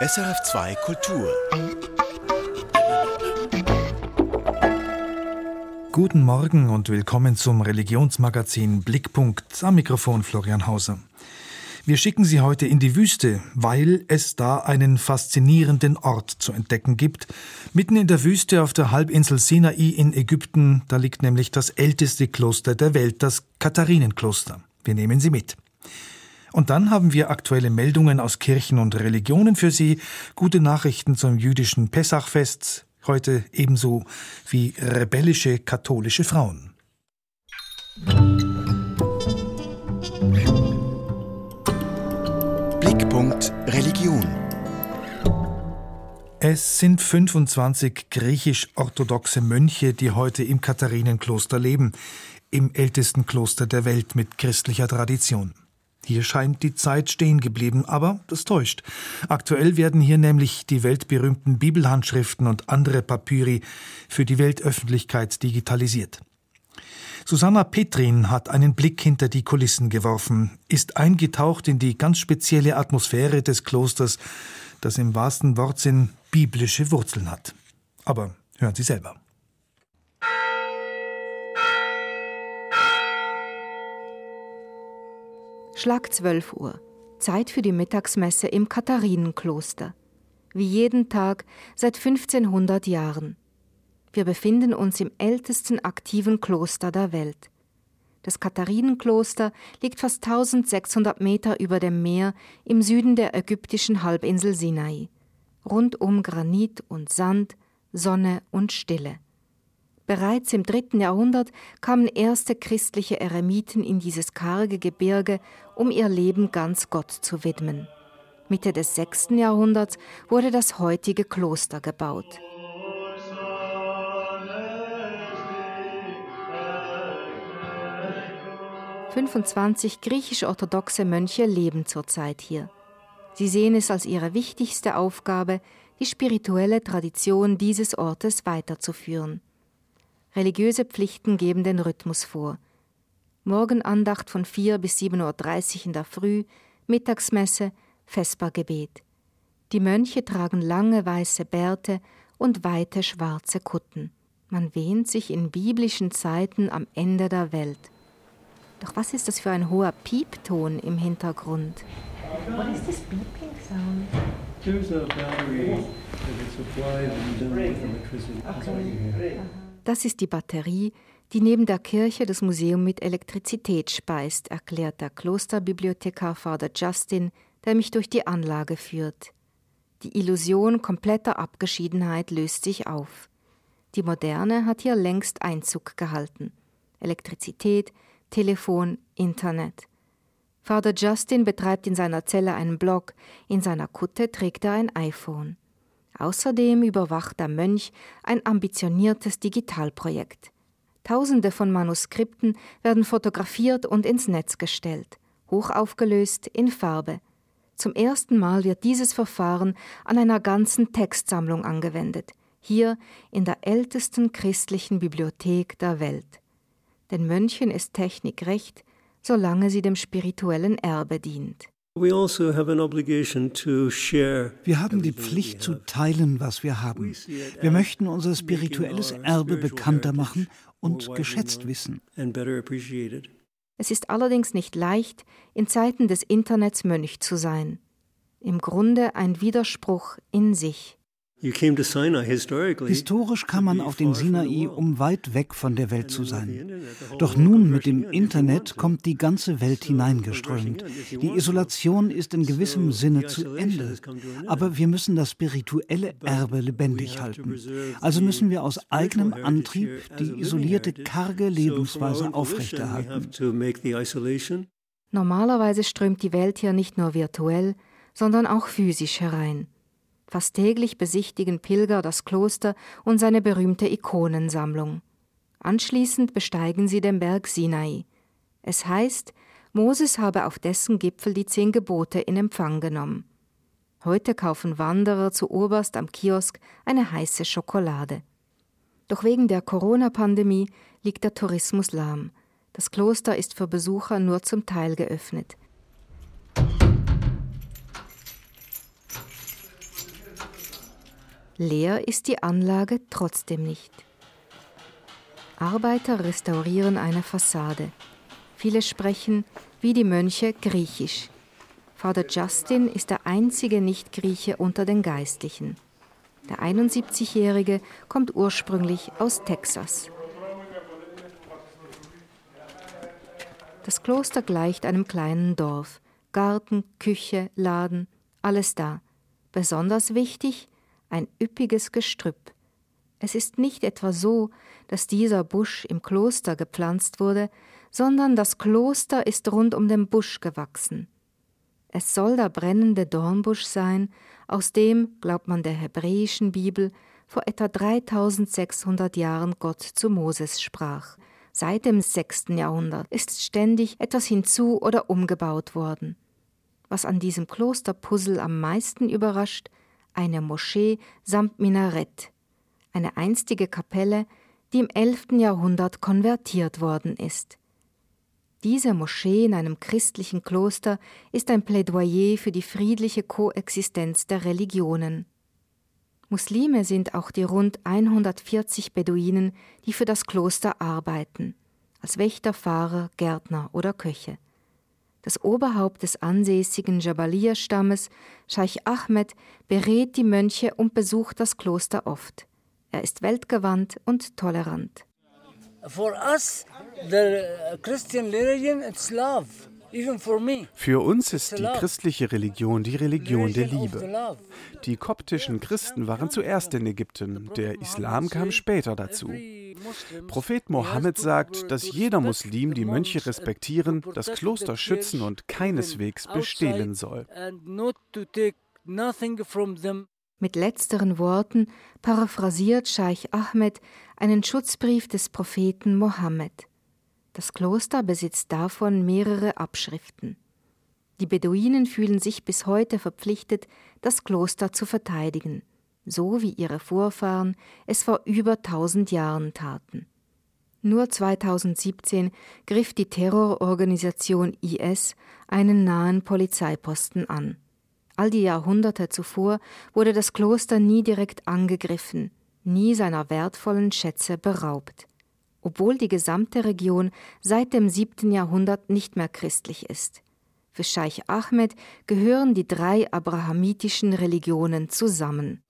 SRF2 Kultur. Guten Morgen und willkommen zum Religionsmagazin Blickpunkt am Mikrofon Florian Hauser. Wir schicken Sie heute in die Wüste, weil es da einen faszinierenden Ort zu entdecken gibt. Mitten in der Wüste auf der Halbinsel Sinai in Ägypten, da liegt nämlich das älteste Kloster der Welt, das Katharinenkloster. Wir nehmen Sie mit. Und dann haben wir aktuelle Meldungen aus Kirchen und Religionen für Sie, gute Nachrichten zum jüdischen Pessachfest, heute ebenso wie rebellische katholische Frauen. Blickpunkt Religion. Es sind 25 griechisch-orthodoxe Mönche, die heute im Katharinenkloster leben, im ältesten Kloster der Welt mit christlicher Tradition. Hier scheint die Zeit stehen geblieben, aber das täuscht. Aktuell werden hier nämlich die weltberühmten Bibelhandschriften und andere Papyri für die Weltöffentlichkeit digitalisiert. Susanna Petrin hat einen Blick hinter die Kulissen geworfen, ist eingetaucht in die ganz spezielle Atmosphäre des Klosters, das im wahrsten Wortsinn biblische Wurzeln hat. Aber hören Sie selber. Schlag 12 Uhr. Zeit für die Mittagsmesse im Katharinenkloster. Wie jeden Tag seit 1500 Jahren. Wir befinden uns im ältesten aktiven Kloster der Welt. Das Katharinenkloster liegt fast 1600 Meter über dem Meer im Süden der ägyptischen Halbinsel Sinai. Rundum Granit und Sand, Sonne und Stille. Bereits im dritten Jahrhundert kamen erste christliche Eremiten in dieses karge Gebirge, um ihr Leben ganz Gott zu widmen. Mitte des sechsten Jahrhunderts wurde das heutige Kloster gebaut. 25 griechisch-orthodoxe Mönche leben zurzeit hier. Sie sehen es als ihre wichtigste Aufgabe, die spirituelle Tradition dieses Ortes weiterzuführen. Religiöse Pflichten geben den Rhythmus vor. Morgenandacht von 4 bis 7.30 Uhr in der Früh, Mittagsmesse, Vespergebet. Die Mönche tragen lange weiße Bärte und weite schwarze Kutten. Man wähnt sich in biblischen Zeiten am Ende der Welt. Doch was ist das für ein hoher Piepton im Hintergrund? What is this beeping sound? There's a battery that supplies and with electricity. Okay. Das ist die Batterie, die neben der Kirche das Museum mit Elektrizität speist, erklärt der Klosterbibliothekar Father Justin, der mich durch die Anlage führt. Die Illusion kompletter Abgeschiedenheit löst sich auf. Die Moderne hat hier längst Einzug gehalten. Elektrizität, Telefon, Internet. Father Justin betreibt in seiner Zelle einen Blog, in seiner Kutte trägt er ein iPhone. Außerdem überwacht der Mönch ein ambitioniertes Digitalprojekt. Tausende von Manuskripten werden fotografiert und ins Netz gestellt, hochaufgelöst in Farbe. Zum ersten Mal wird dieses Verfahren an einer ganzen Textsammlung angewendet, hier in der ältesten christlichen Bibliothek der Welt. Den Mönchen ist Technik recht, solange sie dem spirituellen Erbe dient. Also wir haben die Pflicht zu teilen, was wir haben. Wir möchten unser spirituelles Erbe bekannter machen und geschätzt wissen. Es ist allerdings nicht leicht, in Zeiten des Internets Mönch zu sein. Im Grunde ein Widerspruch in sich. Historisch kam man auf den Sinai, um weit weg von der Welt zu sein. Doch nun mit dem Internet kommt die ganze Welt hineingeströmt. Die Isolation ist in gewissem Sinne zu Ende. Aber wir müssen das spirituelle Erbe lebendig halten. Also müssen wir aus eigenem Antrieb die isolierte, karge Lebensweise aufrechterhalten. Normalerweise strömt die Welt hier nicht nur virtuell, sondern auch physisch herein. Fast täglich besichtigen Pilger das Kloster und seine berühmte Ikonensammlung. Anschließend besteigen sie den Berg Sinai. Es heißt, Moses habe auf dessen Gipfel die zehn Gebote in Empfang genommen. Heute kaufen Wanderer zu Oberst am Kiosk eine heiße Schokolade. Doch wegen der Corona-Pandemie liegt der Tourismus lahm. Das Kloster ist für Besucher nur zum Teil geöffnet. Leer ist die Anlage trotzdem nicht. Arbeiter restaurieren eine Fassade. Viele sprechen, wie die Mönche, Griechisch. Vater Justin ist der einzige Nicht-Grieche unter den Geistlichen. Der 71-Jährige kommt ursprünglich aus Texas. Das Kloster gleicht einem kleinen Dorf. Garten, Küche, Laden, alles da. Besonders wichtig, ein üppiges Gestrüpp. Es ist nicht etwa so, dass dieser Busch im Kloster gepflanzt wurde, sondern das Kloster ist rund um den Busch gewachsen. Es soll der brennende Dornbusch sein, aus dem, glaubt man der hebräischen Bibel, vor etwa 3600 Jahren Gott zu Moses sprach. Seit dem 6. Jahrhundert ist ständig etwas hinzu oder umgebaut worden. Was an diesem Klosterpuzzle am meisten überrascht, eine Moschee samt Minarett, eine einstige Kapelle, die im 11. Jahrhundert konvertiert worden ist. Diese Moschee in einem christlichen Kloster ist ein Plädoyer für die friedliche Koexistenz der Religionen. Muslime sind auch die rund 140 Beduinen, die für das Kloster arbeiten, als Wächter, Fahrer, Gärtner oder Köche. Das Oberhaupt des ansässigen Jabalier-Stammes, Scheich Ahmed, berät die Mönche und besucht das Kloster oft. Er ist weltgewandt und tolerant. For us, the Christian religion, it's love. Für uns ist die christliche Religion die Religion der Liebe. Die koptischen Christen waren zuerst in Ägypten, der Islam kam später dazu. Prophet Mohammed sagt, dass jeder Muslim die Mönche respektieren, das Kloster schützen und keineswegs bestehlen soll. Mit letzteren Worten paraphrasiert Scheich Ahmed einen Schutzbrief des Propheten Mohammed. Das Kloster besitzt davon mehrere Abschriften. Die Beduinen fühlen sich bis heute verpflichtet, das Kloster zu verteidigen, so wie ihre Vorfahren es vor über tausend Jahren taten. Nur 2017 griff die Terrororganisation IS einen nahen Polizeiposten an. All die Jahrhunderte zuvor wurde das Kloster nie direkt angegriffen, nie seiner wertvollen Schätze beraubt obwohl die gesamte Region seit dem 7. Jahrhundert nicht mehr christlich ist. Für Scheich Ahmed gehören die drei abrahamitischen Religionen zusammen.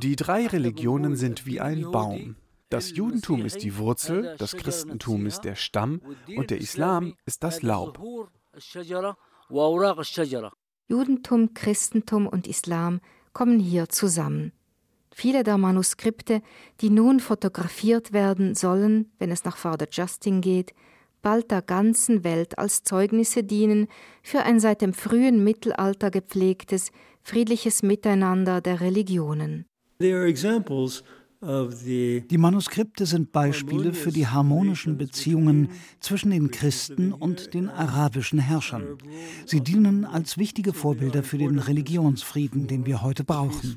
Die drei Religionen sind wie ein Baum. Das Judentum ist die Wurzel, das Christentum ist der Stamm und der Islam ist das Laub. Judentum, Christentum und Islam kommen hier zusammen. Viele der Manuskripte, die nun fotografiert werden sollen, wenn es nach Father Justin geht, bald der ganzen Welt als Zeugnisse dienen für ein seit dem frühen Mittelalter gepflegtes, friedliches Miteinander der Religionen. They are examples die Manuskripte sind Beispiele für die harmonischen Beziehungen zwischen den Christen und den arabischen Herrschern. Sie dienen als wichtige Vorbilder für den Religionsfrieden, den wir heute brauchen.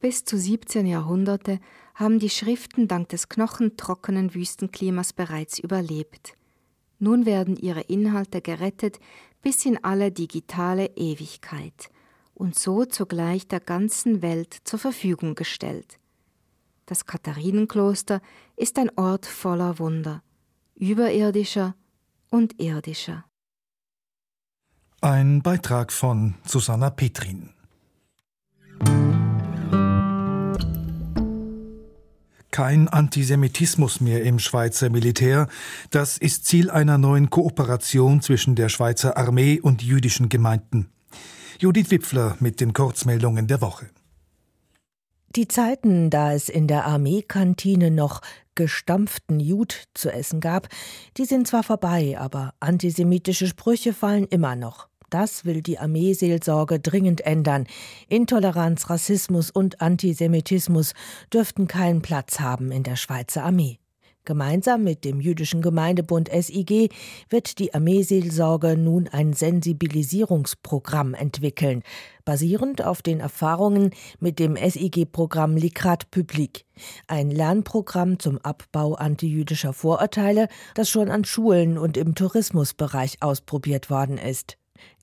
Bis zu 17 Jahrhunderte haben die Schriften dank des knochentrockenen Wüstenklimas bereits überlebt. Nun werden ihre Inhalte gerettet bis in alle digitale Ewigkeit und so zugleich der ganzen Welt zur Verfügung gestellt. Das Katharinenkloster ist ein Ort voller Wunder, überirdischer und irdischer. Ein Beitrag von Susanna Petrin. Kein Antisemitismus mehr im Schweizer Militär. Das ist Ziel einer neuen Kooperation zwischen der Schweizer Armee und jüdischen Gemeinden. Judith Wipfler mit den Kurzmeldungen der Woche. Die Zeiten, da es in der Armeekantine noch gestampften Jud zu essen gab, die sind zwar vorbei, aber antisemitische Sprüche fallen immer noch. Das will die Armeeseelsorge dringend ändern. Intoleranz, Rassismus und Antisemitismus dürften keinen Platz haben in der Schweizer Armee. Gemeinsam mit dem Jüdischen Gemeindebund SIG wird die Armeeseelsorge nun ein Sensibilisierungsprogramm entwickeln, basierend auf den Erfahrungen mit dem SIG-Programm Likrat Public, ein Lernprogramm zum Abbau antijüdischer Vorurteile, das schon an Schulen und im Tourismusbereich ausprobiert worden ist.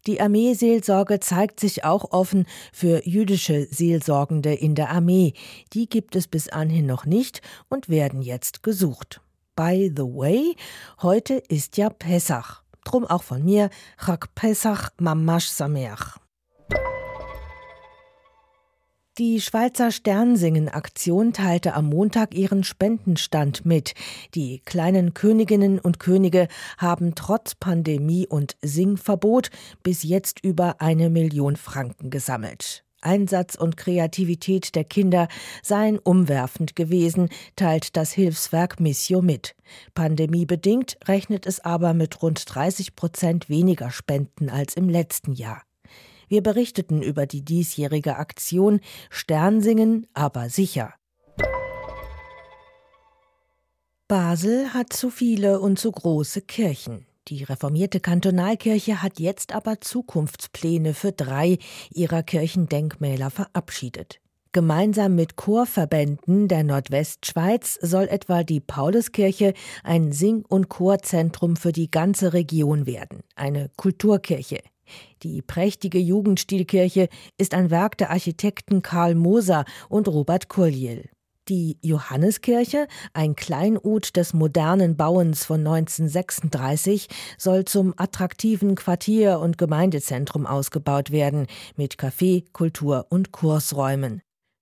Die Armeeseelsorge zeigt sich auch offen für jüdische Seelsorgende in der Armee. Die gibt es bis anhin noch nicht und werden jetzt gesucht. By the way, heute ist ja Pessach. Drum auch von mir, Chag Pesach Mamash Sameach. Die Schweizer Sternsingen-Aktion teilte am Montag ihren Spendenstand mit. Die kleinen Königinnen und Könige haben trotz Pandemie und Singverbot bis jetzt über eine Million Franken gesammelt. Einsatz und Kreativität der Kinder seien umwerfend gewesen, teilt das Hilfswerk Missio mit. Pandemiebedingt rechnet es aber mit rund 30 Prozent weniger Spenden als im letzten Jahr. Wir berichteten über die diesjährige Aktion Sternsingen, aber sicher. Basel hat zu viele und zu große Kirchen. Die reformierte Kantonalkirche hat jetzt aber Zukunftspläne für drei ihrer Kirchendenkmäler verabschiedet. Gemeinsam mit Chorverbänden der Nordwestschweiz soll etwa die Pauluskirche ein Sing- und Chorzentrum für die ganze Region werden, eine Kulturkirche. Die prächtige Jugendstilkirche ist ein Werk der Architekten Karl Moser und Robert Kurliel. Die Johanneskirche, ein Kleinod des modernen Bauens von 1936, soll zum attraktiven Quartier- und Gemeindezentrum ausgebaut werden, mit Café, Kultur- und Kursräumen.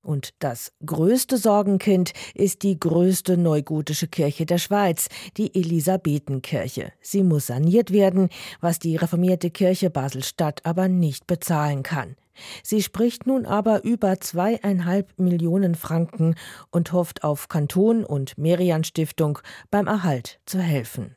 Und das größte Sorgenkind ist die größte neugotische Kirche der Schweiz, die Elisabethenkirche. Sie muss saniert werden, was die reformierte Kirche Basel-Stadt aber nicht bezahlen kann. Sie spricht nun aber über zweieinhalb Millionen Franken und hofft auf Kanton und Merian Stiftung beim Erhalt zu helfen.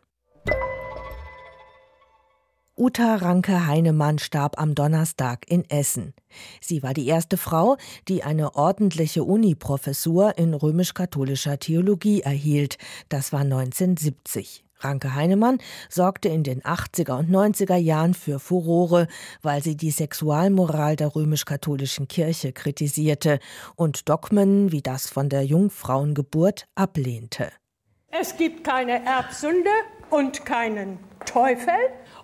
Uta Ranke Heinemann starb am Donnerstag in Essen. Sie war die erste Frau, die eine ordentliche Uniprofessur in römisch-katholischer Theologie erhielt. Das war 1970. Ranke Heinemann sorgte in den 80er und 90er Jahren für Furore, weil sie die Sexualmoral der römisch-katholischen Kirche kritisierte und Dogmen wie das von der Jungfrauengeburt ablehnte. Es gibt keine Erbsünde und keinen Teufel.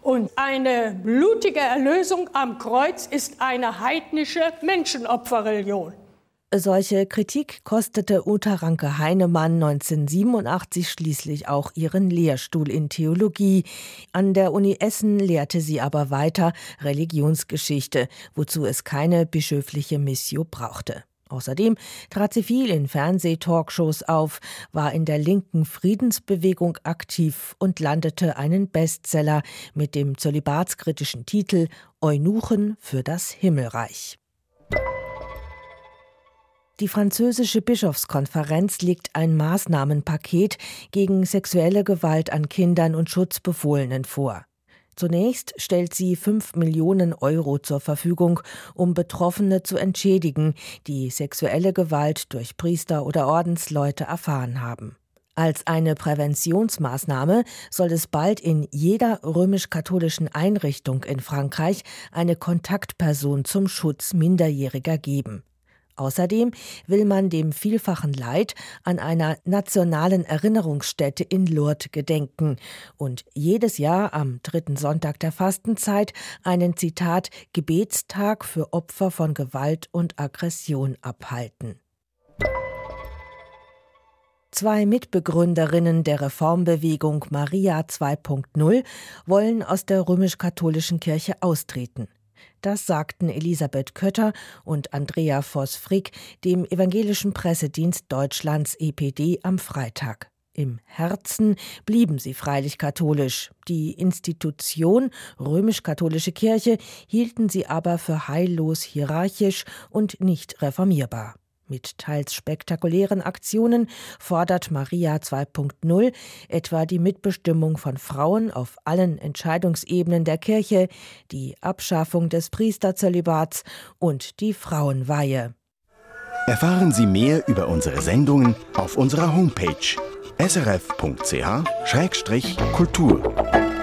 Und eine blutige Erlösung am Kreuz ist eine heidnische Menschenopferreligion. Solche Kritik kostete Uta Ranke Heinemann 1987 schließlich auch ihren Lehrstuhl in Theologie. An der Uni Essen lehrte sie aber weiter Religionsgeschichte, wozu es keine bischöfliche Missio brauchte. Außerdem trat sie viel in Fernsehtalkshows auf, war in der linken Friedensbewegung aktiv und landete einen Bestseller mit dem zölibatskritischen Titel Eunuchen für das Himmelreich. Die französische Bischofskonferenz legt ein Maßnahmenpaket gegen sexuelle Gewalt an Kindern und Schutzbefohlenen vor. Zunächst stellt sie 5 Millionen Euro zur Verfügung, um Betroffene zu entschädigen, die sexuelle Gewalt durch Priester oder Ordensleute erfahren haben. Als eine Präventionsmaßnahme soll es bald in jeder römisch-katholischen Einrichtung in Frankreich eine Kontaktperson zum Schutz Minderjähriger geben. Außerdem will man dem vielfachen Leid an einer nationalen Erinnerungsstätte in Lourdes gedenken und jedes Jahr am dritten Sonntag der Fastenzeit einen Zitat Gebetstag für Opfer von Gewalt und Aggression abhalten. Zwei Mitbegründerinnen der Reformbewegung Maria 2.0 wollen aus der römisch-katholischen Kirche austreten. Das sagten Elisabeth Kötter und Andrea Voss-Frick dem Evangelischen Pressedienst Deutschlands EPD am Freitag. Im Herzen blieben sie freilich katholisch. Die Institution römisch-katholische Kirche hielten sie aber für heillos hierarchisch und nicht reformierbar. Mit teils spektakulären Aktionen fordert Maria 2.0 etwa die Mitbestimmung von Frauen auf allen Entscheidungsebenen der Kirche, die Abschaffung des Priesterzölibats und die Frauenweihe. Erfahren Sie mehr über unsere Sendungen auf unserer Homepage srf.ch-kultur.